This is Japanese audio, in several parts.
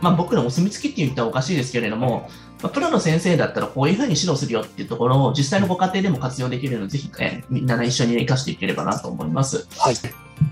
まあ、僕らお墨付きって言ったらおかしいですけれども、まあ、プロの先生だったらこういうふうに指導するよっていうところを実際のご家庭でも活用できるので、ぜひ、えみんな、ね、一緒に生かしていければなと思います。はい。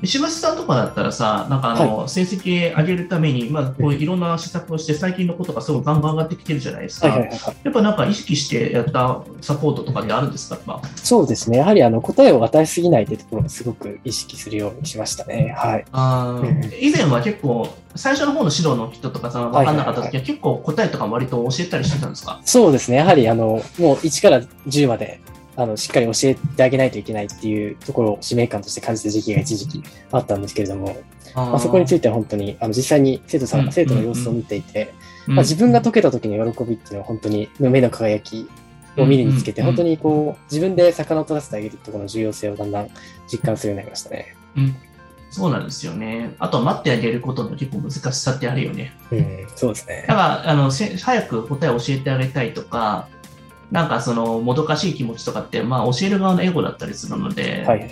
石橋さんとかだったらさ、なんかあの、成績上げるために、まあ、こういろんな施策をして、最近のことがすごいガンガン上がってきてるじゃないですか。はいはいはいはい。やっぱなんか意識してやったサポートとかであるんですか、まあ、そうですね。やはりあの答えを与えすぎないというところをすごく意識するようにしましたね。はい。あうんー以前は結構、最初の方の指導の人とかさ、分かんなかった時は結構答えとか割と教えたりしてたんですか？そうですね。やはりあの、もう1から10まで、あの、しっかり教えてあげないといけないっていうところを使命感として感じた時期が一時期あったんですけれども、まあ、そこについては本当に、あの、実際に生徒さん、うん生徒の様子を見ていて、うんまあ、自分が解けた時の喜びっていうのは本当に目の輝きを見るにつけて、うんうん本当にこう、自分で魚を取らせてあげるところの重要性をだんだん実感するようになりましたね。うんそうなんですよね。あとは待ってあげることの結構難しさってあるよね。うん、そうですねだ。から、あの、せ早く答えを教えてあげたいとか、なんかその、もどかしい気持ちとかって、まあ、教える側のエゴだったりするので、はい。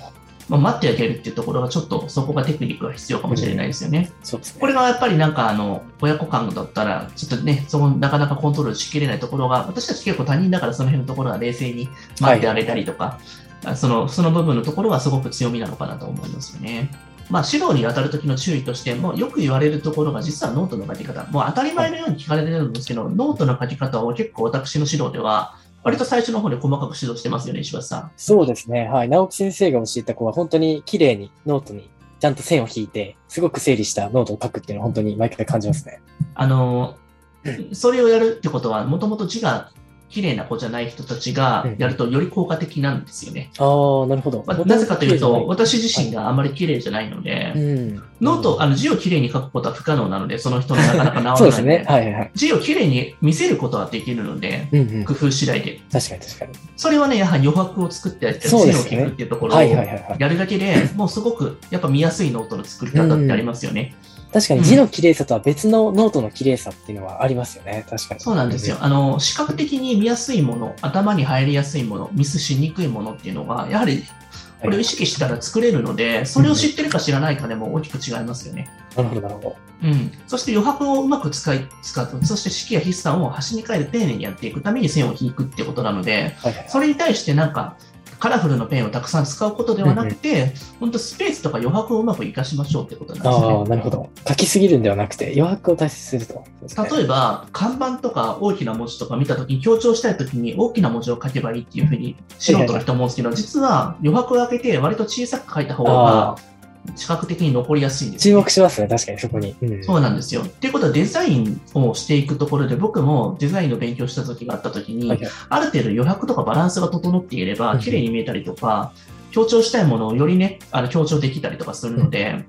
まあ、待ってあげるっていうところがちょっとそこがテクニックが必要かもしれないですよね。そうですね。これがやっぱりなんかあの、親子間だったら、ちょっとね、そこなかなかコントロールしきれないところが、私たち結構他人だからその辺のところは冷静に待ってあげたりとか、あその、その部分のところがすごく強みなのかなと思いますよね。まあ、指導に当たる時の注意としても、よく言われるところが実はノートの書き方。もう当たり前のように聞かれてるんですけど、ノートの書き方を結構私の指導では、割と最初の方で細かく指導してますよね、石橋さん。そうですね。はい。直木先生が教えた子は本当に綺麗にノートにちゃんと線を引いて、すごく整理したノートを書くっていうのは本当に毎回感じますね。あの、それをやるってことは、もともと字が綺麗な子じゃない人たちがやるとより効果的なんですよね。ああ、なるほど。まあなぜかというと、私自身があまり綺麗じゃないので、うん。ノート、あの字を綺麗に書くことは不可能なので、その人のなかなか治らないそうですね。はいはいはい。字を綺麗に見せることはできるので、うんうん。工夫次第で。確かに確かに。それはね、やはり余白を作ってあげて、そうですね線を引くっていうところを。やるだけで、もうすごくやっぱ見やすいノートの作り方ってありますよね。確かに字の綺麗さとは別のノートの綺麗さっていうのはありますよね。確かに。そうなんですよ。。あの、視覚的に見やすいもの、頭に入りやすいもの、ミスしにくいものっていうのが、やはり、これを意識したら作れるので、それを知ってるか知らないかでも大きく違いますよね。なるほどなるほど。うん。そして余白をうまく使い、使う。そして式や筆算を端に変えて丁寧にやっていくために線を引くってことなので、はいはい。それに対してなんか、カラフルのペンをたくさん使うことではなくて、本当スペースとか余白をうまく活かしましょうってことなんですよね。ああ、なるほど。書きすぎるんではなくて、余白を大切にすると。例えば、看板とか大きな文字とか見たときに強調したいときに大きな文字を書けばいいっていうふうに素人の人思うんですけど、実は余白を開けて割と小さく書いた方が視覚的に残りやすいんですね、目しますね。確かにそこに。うんそうなんですよ。っていうことはデザインをしていくところで僕もデザインの勉強した時があった時に、はいはいある程度余白とかバランスが整っていればうん綺麗に見えたりとか、強調したいものをよりね、あの強調できたりとかするので、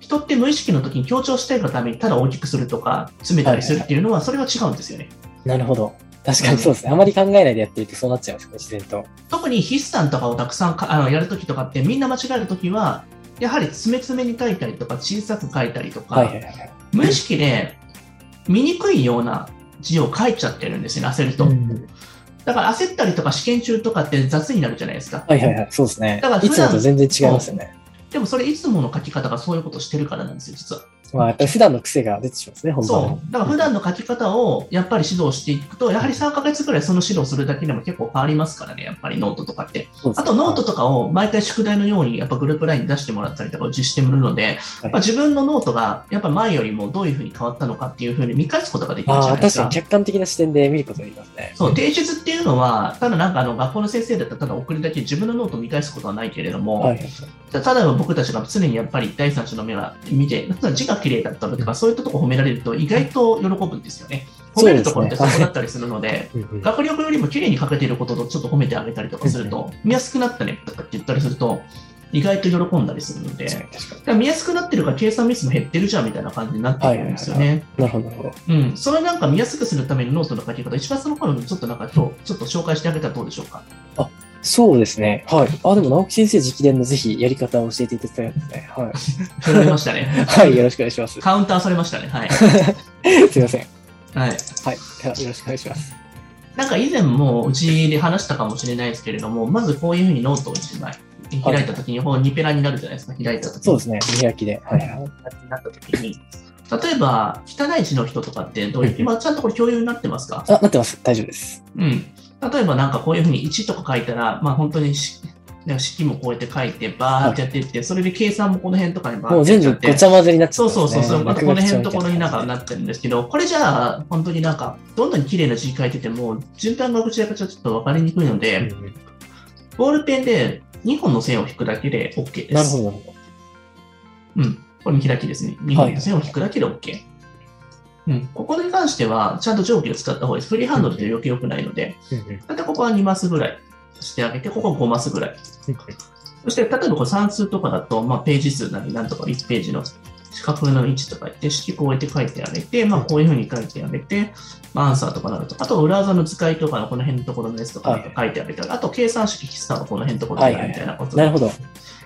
人って無意識の時に強調したいがためにただ大きくするとか詰めたりするっていうのはそれは違うんですよね。なるほど。確かにそうですね。あまり考えないでやっていてそうなっちゃいますね、自然と。特に筆算とかをたくさんかあのやるときとかってみんな間違えるときは、やはり詰め詰めに書いたりとか小さく書いたりとか、はいはいはい。無意識で見にくいような字を書いちゃってるんですよね、焦ると。うんだから焦ったりとか試験中とかって雑になるじゃないですか。はいはいはい。そうですねだから。いつもと全然違いますよね。でもそれいつもの書き方がそういうことしてるからなんですよ、実は。まあ、やっぱり普段の癖が出てしまうんですね、本番そう。だから普段の書き方をやっぱり指導していくと、やはり3ヶ月ぐらいその指導するだけでも結構変わりますからね、やっぱりノートとかって。あとノートとかを毎回宿題のようにやっぱグループラインに出してもらったりとか実施してもらうので、はいまあ、自分のノートがやっぱ前よりもどういうふうに変わったのかっていうふうに見返すことができるじゃないですか確かに。客観的な視点で見ることができますね。そう、提出っていうのは、ただなんかあの学校の先生だったらただ送るだけ自分のノートを見返すことはないけれども、はい。ただ僕たちが常にやっぱり第三者の目が見て、字が綺麗だったりとか、そういったところ褒められると意外と喜ぶんですよね。褒めるところってそこだったりするので、うんうん学力よりも綺麗に書けていることとちょっと褒めてあげたりとかすると、見やすくなったねとかって言ったりすると、意外と喜んだりするので、見やすくなってるから計算ミスも減ってるじゃんみたいな感じになってくるんですよね。に。なるほど。うん。それなんか見やすくするためにノートの書き方、一番その頃にちょっとなんか今日ちょっと紹介してあげたらどうでしょうか？そうですね。はい。あ、でも直木先生直伝のぜひやり方を教えていただきたいですね。はい。取られましたね。はい、よろしくお願いします。カウンターされましたね。はい。すいません。はい。はい。ではよろしくお願いします。なんか以前もうちで話したかもしれないですけれども、まずこういうふうにノートを1枚開いたときに、こう2ペラになるじゃないですか、開いたときに。そうですね。見開きで。はいはい。になったときに、例えば、汚い字の人とかってどういう、うん今ちゃんとこれ共有になってますか？あ、なってます。大丈夫です。うん。例えばなんかこういうふうに1とか書いたら、まあ本当に式もこうやって書いて、バーってやっていって、それで計算もこの辺とかにバもうーってやっちゃって。全部ごちゃ混ぜになっちゃそうね。そうそうそう。あとこの辺のところになんか落なってるんですけど、これじゃあ本当になんか、どんなに綺麗な字書いてても、順番がぐちゃぐちゃちょっと分かりにくいので、ボールペンで2本の線を引くだけで OK です。なるほど、なるほど。うん。これ見開きですね。2本の線を引くだけで OK。うん。ここに関しては、ちゃんと定規を使った方がいいです。フリーハンドルで余計良くないので、だいたいここは2マスぐらいしてあげて、ここは5マスぐらい。そして、例えばこれ算数とかだと、まあ、ページ数なりなんとか1ページの四角の位置とか言って、式こうやって書いてあげて、まあ、こういうふうに書いてあげて、まあ、アンサーとかなると、あと裏技の使いとかのこの辺のところのやつとか書いてあげたり、あと計算式筆算のこの辺のところみたいなこと。なるほど。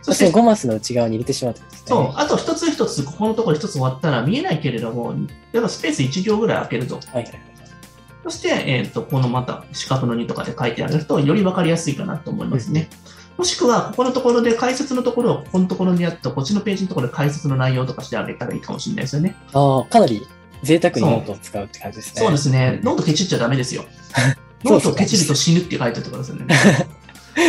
そしてその5マスの内側に入れてしまうとね。そう、あと一つ一つ、ここのところ一つ終わったら見えないけれども、やっぱスペース1行ぐらい空けると。はいはい。そして、えっ、と、このまた四角の2とかで書いてあげると、より分かりやすいかなと思いますね。もしくは、ここのところで解説のところを、ここのところにやっと、こっちのページのところで解説の内容とかしてあげたらいいかもしれないですよね。ああ、かなり贅沢にノートを使うって感じですね。そうですね。う んノートケチっちゃダメですよ。ノートケチると死ぬって書いてあるところですよね。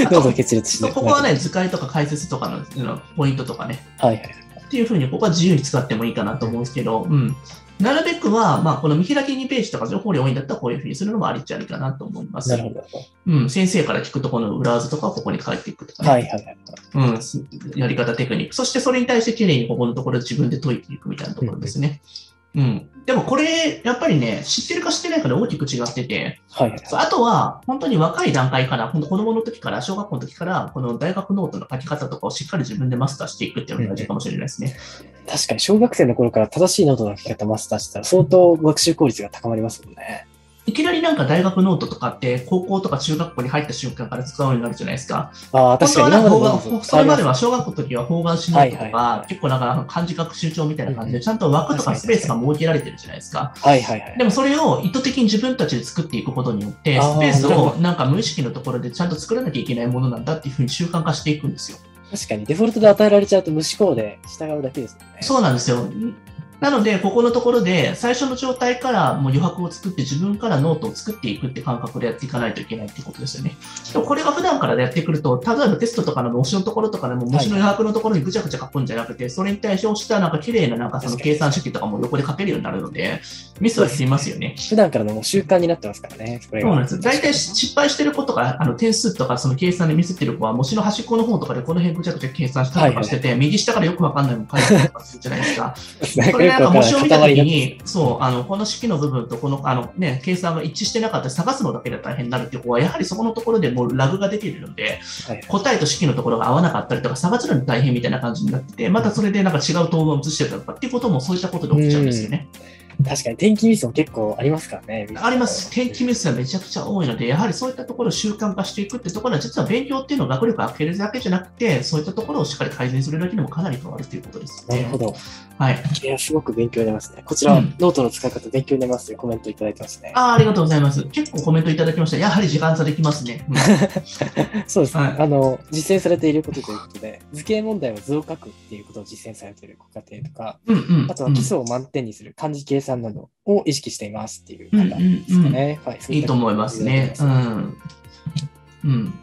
あノートと決裂して。ここはね、図解とか解説とかののポイントとかね、はいはい。っていうふうに、ここは自由に使ってもいいかなと思うんですけど、うん。なるべくは、まあ、この見開き2ページとか情報量多いんだったら、こういうふうにするのもありっちゃありかなと思います。なるほど。うん。先生から聞くとこの裏技とかをここに書いていくとか、ね。はいはいはい。うん。すやり方、テクニック。そしてそれに対してきれいにここのところ自分で解いていくみたいなところですね。うん。でもこれ、やっぱりね、知ってるか知ってないかで大きく違ってて、はいあとは、本当に若い段階から、本当子供の時から、小学校の時から、この大学ノートの書き方とかをしっかり自分でマスターしていくっていうのが大事かもしれないですね。確かに小学生の頃から正しいノートの書き方マスターしたら相当学習効率が高まりますもんね。いきなりなんか大学ノートとかって、高校とか中学校に入った瞬間から使うようになるじゃないですか。ああ、確かにそれまでは小学校の時は方眼紙ノートとか、はいは結構なんか漢字学習帳みたいな感じで、うんちゃんと枠とかスペースが設けられてるじゃないですか。はいはいはいで。もそれを意図的に自分たちで作っていくことによって、スペースをなんか無意識のところでちゃんと作らなきゃいけないものなんだっていうふうに習慣化していくんですよ。確かにデフォルトで与えられちゃうと無思考で従うだけですね。そうなんですよ。なので、ここのところで、最初の状態からもう余白を作って、自分からノートを作っていくって感覚でやっていかないといけないってことですよね。でもこれが普段からやってくると、例えばテストとかの模試のところとかでも、模試の余白のところにぐちゃぐちゃ書くんじゃなくて、それに対して押したなんか綺麗ななんかその計算式とかも横で書けるようになるので、ミスは減りますよね。普段からの習慣になってますからね。それがそうなんです。大体失敗してる子とか、あの点数とかその計算でミスってる子は、模試の端っこの方とかでこの辺ぐちゃぐちゃ計算したりとかしてて、右下からよくわかんないの書いてたりとかするじゃないですか。なんか模試を見たときに、そう、あの、この式の部分とこの、あのね、計算が一致してなかったら探すのだけで大変になるっていう子は、やはりそこのところでもうラグが出ているので、はい答えと式のところが合わなかったりとか、探すのに大変みたいな感じになってて、またそれでなんか違う答案を移してたとかっていうこともそういったことで起きちゃうんですよね。確かに天気ミスも結構ありますからね。あります。天気ミスはめちゃくちゃ多いので、やはりそういったところを習慣化していくってところは、実は勉強っていうのは学力を上げるだけじゃなくて、そういったところをしっかり改善するだけでもかなり変わるということです、なるほ。ど。はい。いや、すごく勉強になりますね。こちら、うんノートの使い方勉強になりますというコメントいただいてますね。ああ、ありがとうございます。結構コメントいただきました。やはり時間差できますね。うん そうですね、はいあの。実践されていることということで、図形問題は図を書くっていうことを実践されているご家庭とか、うんうん。あとは基礎を満点にする漢字計算などを意識していますっていう方ですかね。はい、いいと思いますね。うん。うん。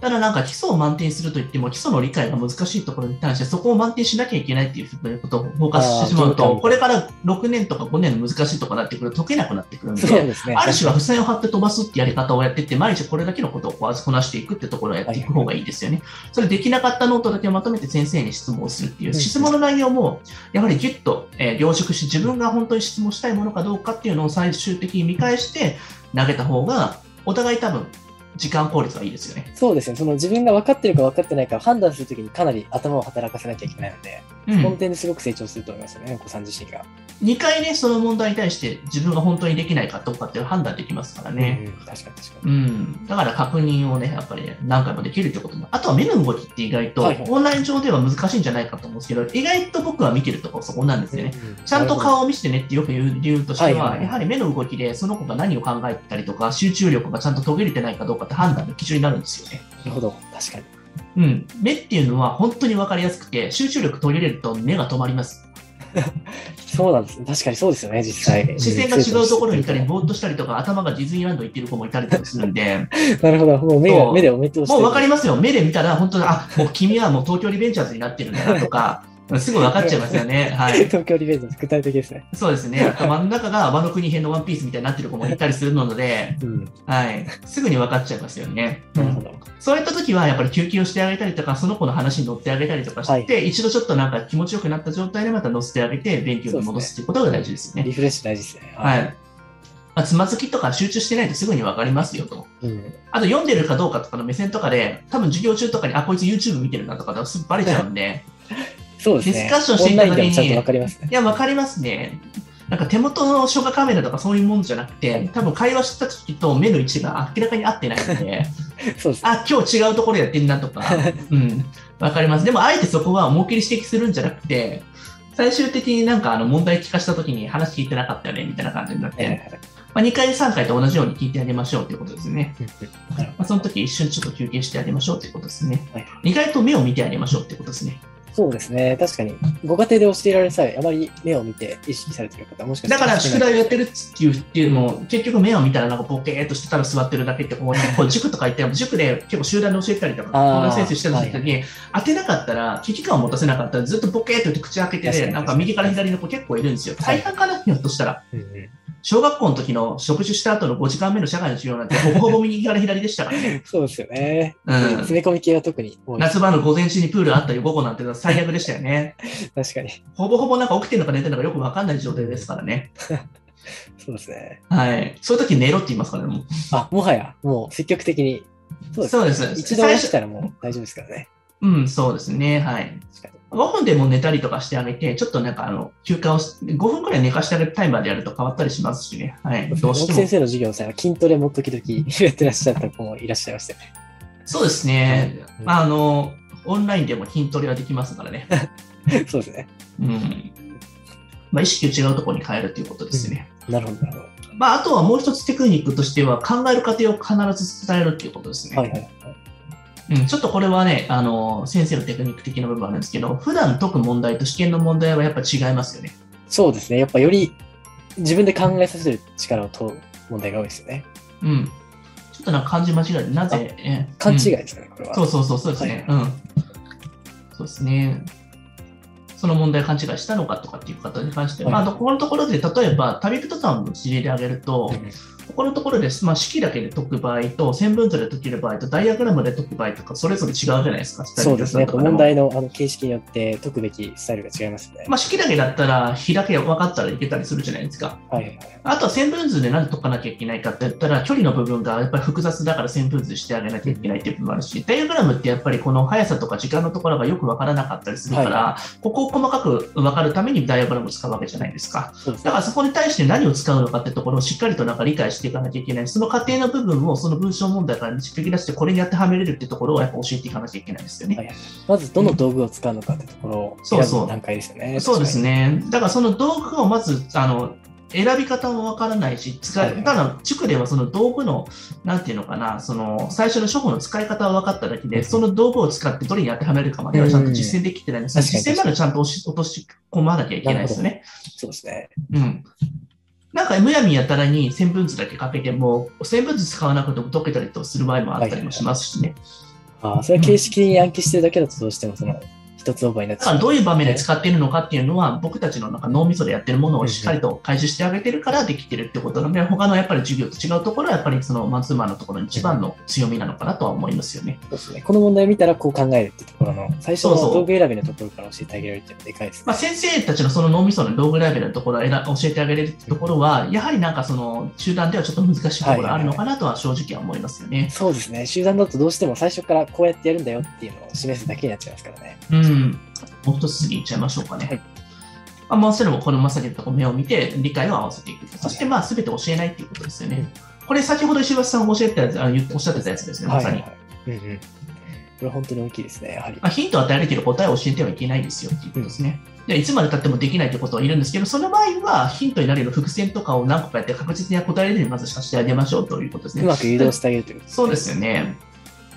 ただなんか基礎を満点にするといっても、基礎の理解が難しいところに対して、そこを満点しなきゃいけないっていうことをフォーカスしてしまうと、これから6年とか5年の難しいところになってくると解けなくなってくるんで、ね。ある種は付箋を貼って飛ばすってやり方をやっていって、毎日これだけのことをこなしていくってところをやっていく方がいいですよね。それできなかったノートだけをまとめて先生に質問をするっていう、うん質問の内容もやはりぎゅっと、えー凝縮し、自分が本当に質問したいものかどうかっていうのを最終的に見返して投げた方が、お互い多分、時間効率はいいですよね。そうですね。その自分が分かってるか分かってないかを判断するときにかなり頭を働かせなきゃいけないので、うんこの点ですごく成長すると思いますよね、お子さん自身が。2回ね、その問題に対して自分が本当にできないかどうかっていう判断できますからね。うん、確かに確かに。うん、だから確認をね、やっぱりね何回もできるってことも。あとは目の動きって意外と、オンライン上では難しいんじゃないかと思うんですけど、意外と僕は見てるところそこなんですよね。うんちゃんと顔を見せてねってよく言う理由としては、はいはいはいやはり目の動きでその子が何を考えてたりとか、集中力がちゃんと途切れてないかどうかって判断の基準になるんですよね。なるほど、確かに。うん。目っていうのは本当に分かりやすくて、集中力途切れると目が止まります。そうなんです。確かにそうですよね、実際。視線が違うところにいたり、ぼーっとしたりとか、頭がディズニーランド行ってる子もいたりとかするんで、なるほど。もう目目でお見通しもう分かりまますよ。目で見たら、本当に、あ、もう君はもう東京リベンジャーズになってるんだなとか、すぐ分かっちゃいますよね。はい。東京リベンジャーズ具体的ですね。そうですね。頭の中が和の国編のワンピースみたいになってる子もいたりするので、うん。はい。すぐに分かっちゃいますよね。なるほど。そういった時は、やっぱり休憩をしてあげたりとか、その子の話に乗ってあげたりとかして、はい一度ちょっとなんか気持ちよくなった状態でまた乗せてあげて、勉強に戻すっていうことが大事ですよね。リフレッシュ大事ですね。はい。まあ、つまずきとか集中してないとすぐに分かりますよと。うん。あと読んでるかどうかとかの目線とかで、多分授業中とかに、あ、こいつ YouTube 見てるなとかですぐバレちゃうんで、そうですね。ディスカッションしていた時にとわかりますね。いや、分かりますね。なんか手元の消化カメラとかそういうものじゃなくて、多分会話した時と目の位置が明らかに合ってないので、そうですね。あ、今日違うところやってんなとか、うん、わかります。でも、あえてそこは思いっきり指摘するんじゃなくて、最終的になんかあの問題聞かしたときに話聞いてなかったよね、みたいな感じになって、まあ、2回、3回と同じように聞いてあげましょうということですね。まあ、その時一瞬ちょっと休憩してあげましょうということですね。はい意外と目を見てあげましょうということですね。そうですね。確かに、ご家庭で教えられる際、あまり目を見て意識されてる方はもしかしただから宿題をやってるっていうっていうのも、結局目を見たらなんかボケーっとしてたら座ってるだけって、こうこう塾とか行っても、塾で結構集団で教えたりとか、あー。同じ先生してた時に、当てなかったら、危機感を持たせなかったら、ずっとボケーっと言って口開けてなんか右から左の子結構いるんですよ。はい。大半かな、ひょっとしたら。うんうん小学校の時の食事した後の5時間目の社会の授業なんて、ほぼほぼ右から左でしたからね。そうですよね。うん詰め込み系は特に。夏場の午前中にプールあったり午後なんて最悪でしたよね。確かに。ほぼほぼなんか起きてるのか寝てるのかよくわかんない状態ですからね。そうですね。はい。そういう時寝ろって言いますからね、もう。あ、もはや、もう積極的に。そうです。そうです。一度起きたらもう大丈夫ですからね。うん、そうですね。はい。確かに。5分でも寝たりとかしてあげて、ちょっとなんかあの休暇をし、5分くらい寝かしてあげるタイマーでやると変わったりしますしね。はい。どうしても。先生の授業の際は筋トレも時々やってらっしゃった子もいらっしゃいましたよね。そうですね。うんまあ、あの、オンラインでも筋トレはできますからね。そうですね。うん。まあ、意識を違うところに変えるということですね。なるほど、なるほまあ、あとはもう一つテクニックとしては、考える過程を必ず伝えるっていうことですね。ど。はいはいはい。うん、ちょっとこれはね、あの、先生のテクニック的な部分なんですけど、普段解く問題と試験の問題はやっぱ違いますよね。そうですね。やっぱより自分で考えさせる力を問う問題が多いですよね。うん。ちょっとなんか漢字間違えて、なぜ、え勘違いうんですね、これは。そうそうそう、そうですね。うん。そうですね。その問題を勘違いしたのかとかっていう方に関して、はいまあ、ここのところで、例えば、旅人さんの事例で挙げると、うんここのところです、まあ、式だけで解く場合と、線分図で解ける場合と、ダイアグラムで解く場合とか、それぞれ違うじゃないですか。そうですね。問題のあの形式によって解くべきスタイルが違いますね。まあ、式だけだったら、比だけ分かったらいけたりするじゃないですか。はい。あとは線分図で何で解かなきゃいけないかって言ったら、距離の部分がやっぱり複雑だから線分図してあげなきゃいけないっていう部分もあるし、ダイアグラムってやっぱりこの速さとか時間のところがよく分からなかったりするから、はここを細かく分かるためにダイアグラムを使うわけじゃないですか。だからそこに対して何を使うのかってところをしっかりとなんか理解していかなきゃいけない。その過程の部分をその文章問題から導き出して、これに当てはめれるってところをやっぱ教えていかなきゃいけないですよね。はいまずどの道具を使うのかってところを選ぶ段階ですよね。そうですね。だからその道具をまず、あの、選び方もわからないし、使い、はいただ、塾ではその道具の、なんていうのかな、その、最初の処方の使い方は分かっただけで、うんその道具を使ってどれに当てはめるかまではちゃんと実践できてないんで実践までちゃんと落とし込まなきゃいけないですよね。そうですね。うん。なんか、むやみやたらに線分図だけかけても、線分図使わなくても解けたりとする場合もあったりもしますしね。ああ、それは形式に暗記してるだけだとどうしてもその一つ覚えになってだからどういう場面でう使っているのかっていうのは、僕たちのなんか脳みそでやってるものをしっかりと開示してあげてるからできてるってことなので、他のやっぱり授業と違うところは、やっぱりそのマンツーマンのところに一番の強みなのかなとは思いますよね。そうですね。この問題を見たらこう考えるってところの最初の道具選びのところから教えてあげられるっていうのはでかいですね。まあ、先生たちのその脳みその道具レベルのところを選教えてあげれるってところは、やはりなんかその集団ではちょっと難しいところがあるのかなとは正直は思いますよね。そうですね。集団だとどうしても最初からこうやってやるんだよっていうのを示すだけになっちゃいますからね。うん。もう一つ次いっちゃいましょうかね。はいまあ、もうそれもこのまさに言ったこう目を見て理解を合わせていく。そしてまあ全て教えないっていうことですよね。これ先ほど石橋さんが教えてたあのおっしゃってたやつですね、まさに。はいはいうんうん。これは本当に大きいですね、やはり。まあ、ヒントを与えるけど答えを教えてはいけないですよっていうことですね。でいつまでたってもできないということはいるんですけど、その場合はヒントになるような伏線とかを何個かやって確実に答えれるようにまずさせてあげましょうということですね。うまく誘導してあげるということそうですよね。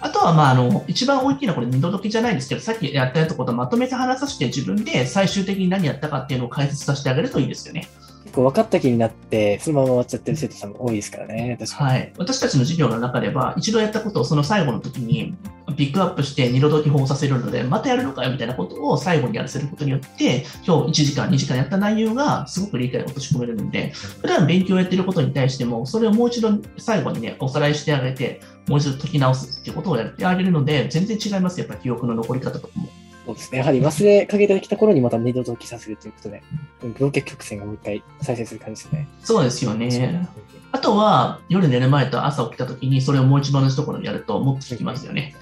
あとは、まあ、あの、一番大きいのはこれ二度解きじゃないんですけど、さっきやったやつことをまとめて話させて自分で最終的に何やったかっていうのを解説させてあげるといいですよね。構分かった気になって、そのまま終わっちゃってる生徒さんも多いですからね。はい。私たちの授業の中では、一度やったことをその最後の時にピックアップして二度解き法させるので、またやるのかよみたいなことを最後にやらせることによって、今日1時間、2時間やった内容がすごく理解を落とし込めるので、普段勉強をやってることに対しても、それをもう一度最後にね、おさらいしてあげて、もう一度解き直すっていうことをやってあげるので、全然違います。やっぱ記憶の残り方とかも。そうですね。やはり忘れかけてきた頃にまた二度解きさせるということで、病欠曲線がもう一回再生する感じですね。そうですよね。あとは、夜寝る前と朝起きた時に、それをもう一番同じところにやると、もっと効きますよね。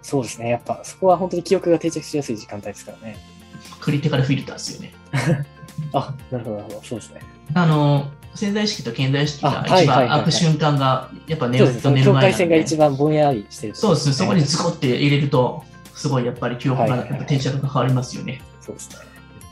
そうですね。やっぱそこは本当に記憶が定着しやすい時間帯ですからね。クリティカルフィルターですよね。あ、なるほど、なるほど。そうですね。あの、潜在意識と顕在意識が一番開く瞬間が、やっぱ寝ると寝る前なん境界線がで。一番ぼんやりしてる、そうです。そこにズコって入れると、すごいやっぱり記憶がやっぱ定着が変わりますよね。そうですね。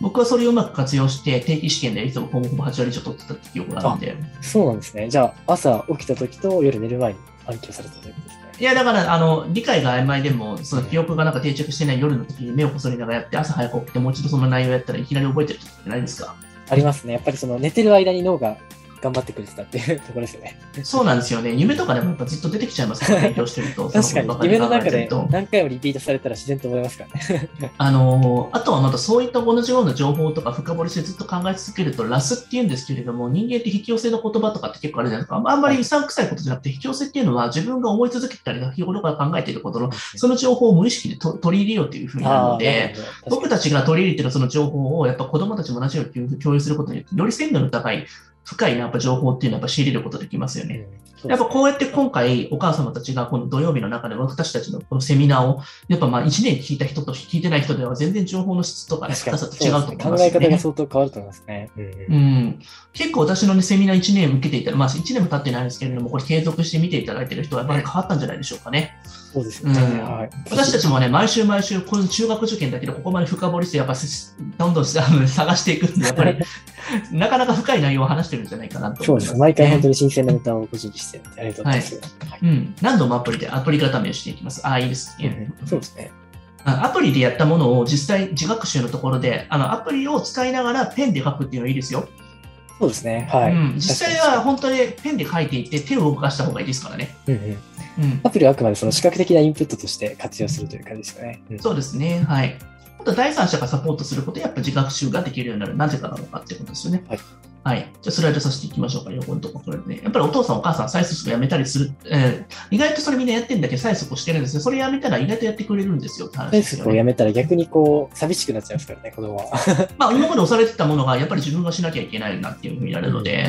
僕はそれをうまく活用して、定期試験でいつもほぼほぼ8割以上取ってたって記憶があるんで。そうなんですね。じゃあ、朝起きた時と夜寝る前に暗記をされたということですね。いや、だから、あの、理解が曖昧でも、その記憶がなんか定着してない夜の時に目をこそりながらやって、朝早く起きてもう一度その内容やったらいきなり覚えてる時ってないですか？ありますね。やっぱりその寝てる間に脳が頑張ってくれてたっていう ところですよね。そうなんですよね。夢とかでもやっぱずっと出てきちゃいますから、勉強してると。確かに夢の中で何回もリピートされたら自然と覚えますからね。あのーあとはまたそういった同じような情報とか深掘りしてずっと考え続けると、ラスって言うんですけれども、人間って引き寄せの言葉とかって結構あるじゃないですか？あんまりうさんくさいことじゃなくて、引き寄せっていうのは自分が思い続けたり、日頃から考えていることの、その情報を無意識でと取り入れようというふうになるので、僕たちが取り入れてるその情報をやっぱ子供たちも同じように共有することによって、より鮮度の高い、深いやっぱ情報っていうのはやっぱ仕入れることができますよね。やっぱこうやって今回お母様たちがこの土曜日の中で私たちのこのセミナーを、やっぱまあ1年聞いた人と聞いてない人では全然情報の質とか深さと違うと思い考ますよね。え方が相当変わると思いますね。うんうん、結構私の、ね、セミナー1年受けていたら、まあ1年も経ってないんですけれども、これ継続して見ていただいている人はやっぱり変わったんじゃないでしょうかね。そうですよね。うんはい。私たちもね、毎週毎週、この中学受験だけど、ここまで深掘りして、やっぱどんどん探していくんで、やっぱりなかなか深い内容を話してるんじゃないかなとそうで。すす。毎回本当に新鮮なネタをご準備して、ありがとうございます。はいうん、何度もアプリでアプリ固めをしていきます。ああ、いいですうね。んそうですね。あアプリでやったものを実際自学習のところで、あのアプリを使いながらペンで書くっていうのはいいですよ。そうですね。はい。うん、実際は確本当にペンで書いていって手を動かした方がいいですからね。うんうんうん、アプリはあくまでその視覚的なインプットとして活用するという感じですよね。うんそうですね。はい。あと第三者がサポートすることでやっぱ自学習ができるようになる。なぜかなのかっていうことですよね。はい。はい。じゃあスライドさせていきましょうか。横のところでね。やっぱりお父さんお母さん催促やめたりする。えー意外とそれみんなやってるんだけど催促をしてるんですね。それやめたら意外とやってくれるんですよって話フェイスですよね。をやめたら逆にこう、寂しくなっちゃいますからね、子供は。まあ今まで押されてたものがやっぱり自分がしなきゃいけないなっていうふうになるので、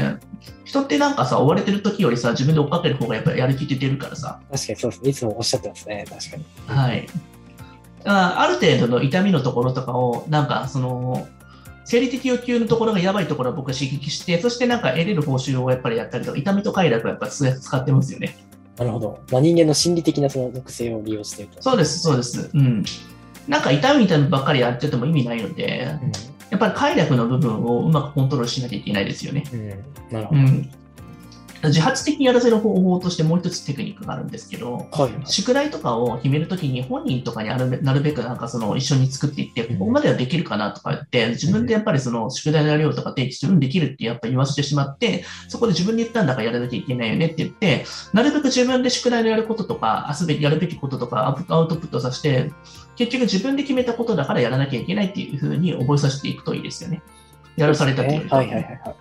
人ってなんかさ、追われてる時よりさ、自分で追っかける方がやっぱりやる気って出るからさ。確かにそうですね。いつもおっしゃってますね。確かに。はい。あある程度の痛みのところとかを、なんかその、生理的欲求のところがやばいところを僕は刺激して、そしてなんか得れる報酬をやっぱりやったりとか、痛みと快楽をやっぱり使ってますよね。なるほど。まあ、人間の心理的なその属性を利用していると。そうです、そうです。うん。なんか痛み痛みばっかりやってても意味ないので、やっぱり快楽の部分をうまくコントロールしなきゃいけないですよね。うん。うん。なるほど。うん。自発的にやらせる方法としてもう一つテクニックがあるんですけど、はい。宿題とかを決めるときに本人とかにあるべなるべくなんかその一緒に作っていって、ここまではできるかなとか言って、自分でやっぱりその宿題の量とか定期して、うん、できるってやっぱ言わせてしまって、そこで自分で言ったんだからやらなきゃいけないよねって言って、なるべく自分で宿題のやることとか、すべきやるべきこととかアウトプットさせて、結局自分で決めたことだからやらなきゃいけないっていうふうに覚えさせていくといいですよね。やらされたっていうよりかはいはいはいはい。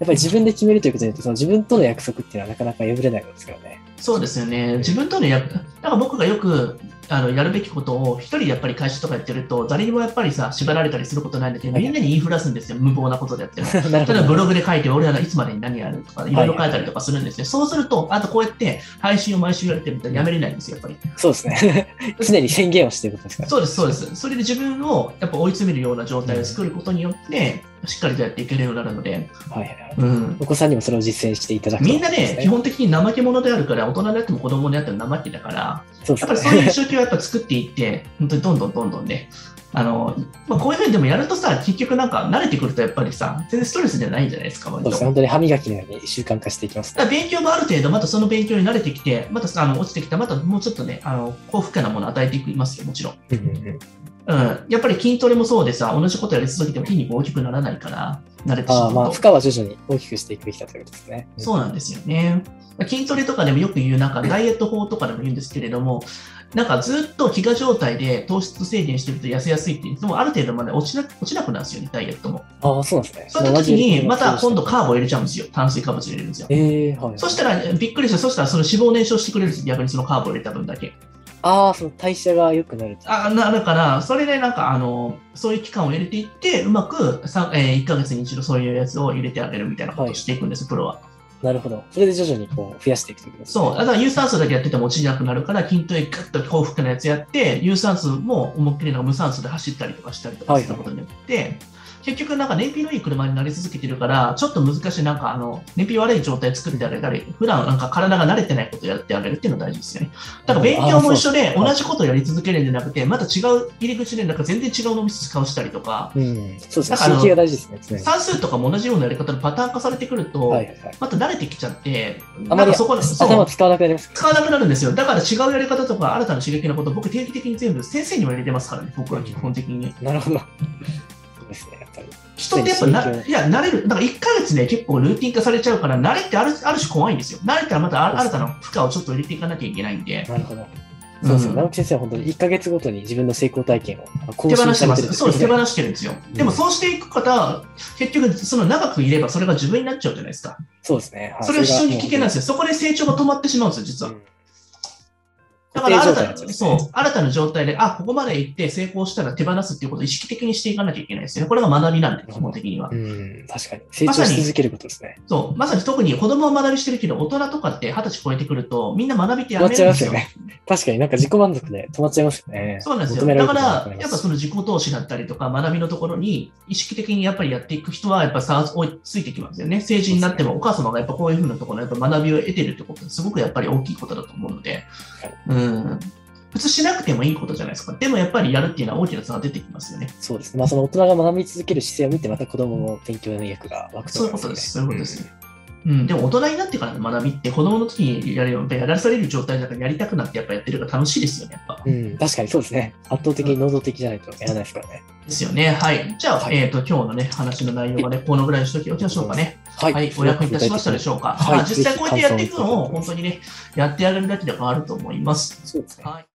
やっぱり自分で決めるということによって、その自分との約束っていうのはなかなか破れないんですからね。そうですよね。自分との約、だから僕がよくあのやるべきことを一人でやっぱり会社とかやってると、誰にもやっぱりさ、縛られたりすることないんだけど、みんなに言いふらすんですよ。無謀なことでやってる。なるほど。例えばブログで書いて、俺らがいつまでに何やるとか、いろいろ書いたりとかするんですよ。そうすると、あとこうやって配信を毎週やってるとやめれないんですよ、やっぱり。そうですね。常に宣言をしていることですから。そうです、そうです。それで自分をやっぱ追い詰めるような状態を作ることによって、しっかりとやっていけるようになるので、はいはいはい。うん。お子さんにもそれを実践していただくとみんなね、基本的に怠け者であるから、大人であっても子供であっても怠けだから、そうやっぱりそういうね。状況をやっぱ作っていって、本当にどんどんどんどんね、あの、まあ、こういうふうにでもやるとさ、結局なんか慣れてくるとやっぱりさ、全然ストレスじゃないんじゃないですか、そうですね。本当に歯磨きのように習慣化していきますだから勉強もある程度、またその勉強に慣れてきて、またさあの落ちてきたら、またもうちょっとね、あの幸福感なものを与えていきますよ、もちろん。うんうんうんうん、やっぱり筋トレもそうでさ、同じことやり続けても筋肉大きくならないから、慣れてしまうと。ああまあ、負荷は徐々に大きくしていくべきだということですね。そうなんですよね。筋トレとかでもよく言う、なんかダイエット法とかでも言うんですけれども、なんかずっと飢餓状態で糖質制限してると痩せやすいっていうのもある程度まで落ちな落ちなくなるんですよね、ダイエットも。ああ、そうなんですね。その時に、また今度か。カーボを入れちゃうんですよ。炭水化物入れるんですよ。ええはい。そしたら、びっくりした。そしたら、その脂肪を燃焼してくれるんですよ。逆にそのカーボを入れた分だけ。ああ、その代謝が良くなると。あなるから、それでなんか、あの、そういう期間を入れていって、うまくさ、えー1ヶ月に一度そういうやつを入れてあげるみたいなことをしていくんです、プロは。なるほど。それで徐々にこう増やしていくとね。そう。だから有酸素だけやってても落ちなくなるから、筋トレガッと幸福なやつやって、有酸素も思いっきりな無酸素で走ったりとかしたりとかはいすることによって、結局なんか燃費のいい車になり続けてるから、ちょっと難しいなんかあの、燃費悪い状態作ってあげたり、普段なんか体が慣れてないことをやってあげるっていうのが大事ですよね。だから勉強も一緒で同じことをやり続けるんじゃなくて、また違う入り口でなんか全然違う飲み使をしたりとか、うん。そうですね。刺激が大事ですね。算数とかも同じようなやり方のパターン化されてくると、はいはいはい。また慣れてきちゃって、あまりなんかそこ頭使わなくなります。使わなくなるんですよ。だから違うやり方とか新たな刺激のこと、僕定期的に全部先生にも入れてますからね、僕は基本的に。なるほど。そうですね。人ってやっぱな、いや、慣れる。だから1ヶ月ね、結構ルーティン化されちゃうから、慣れってあるある種怖いんですよ。慣れたらまたあ新たな負荷をちょっと入れていかなきゃいけないんで。なるほど。そうですよ。うん直木先生は本当に1ヶ月ごとに自分の成功体験を更手放新してます。されてるんですそう手ね。放してるんですよ。でもそうしていく方、結局、その長くいればそれが自分になっちゃうじゃないですか。そうですね。はいそれを非常に危険なんですよ。よ。そこで成長が止まってしまうんですよ、実は。うんだから新たそう、新たな状態で、あ、ここまで行って成功したら手放すっていうことを意識的にしていかなきゃいけないですよね。これが学びなんで、基本的にはう。ん、確かに。成長し続けることですね。そう、まさに特に子供は学びしてるけど、大人とかって二十歳超えてくると、みんな学びってやめるんですよ。終わっちゃいます確かになんか自己満足で止まっちゃいますよね。そうなんですよ。だからやっぱその自己投資だったりとか、学びのところに意識的にやっぱりやっていく人は、やっぱ差追いついてきますよね。成人になっても、お母様がやっぱこういうふうなところのやっぱ学びを得てるってことは、すごくやっぱり大きいことだと思うので、うん。普通しなくてもいいことじゃないですか。でもやっぱりやるっていうのは大きな差が出てきますよね。そうですね。まあその大人が学び続ける姿勢を見て、また子供も勉強の意欲が湧くとそうい思います、ね。うことです。そういうことです。うん、でも大人になってからの学びって子供の時にやるよやらされる状態だからやりたくなってやっぱやってるから楽しいですよね、やっぱ。うん。うん、確かにそうですね。圧倒的に能動的じゃないとやらないですからね。ですよね。はい。じゃあ、はいえっ、と、今日のね、話の内容はね、このぐらいにしときましょうかね。ははい。お役に立ちましたでしょうか。はいまあ実際こうやってやっていくのを、本当にね、やってあげるだけで変わると思います。そうですね。はい。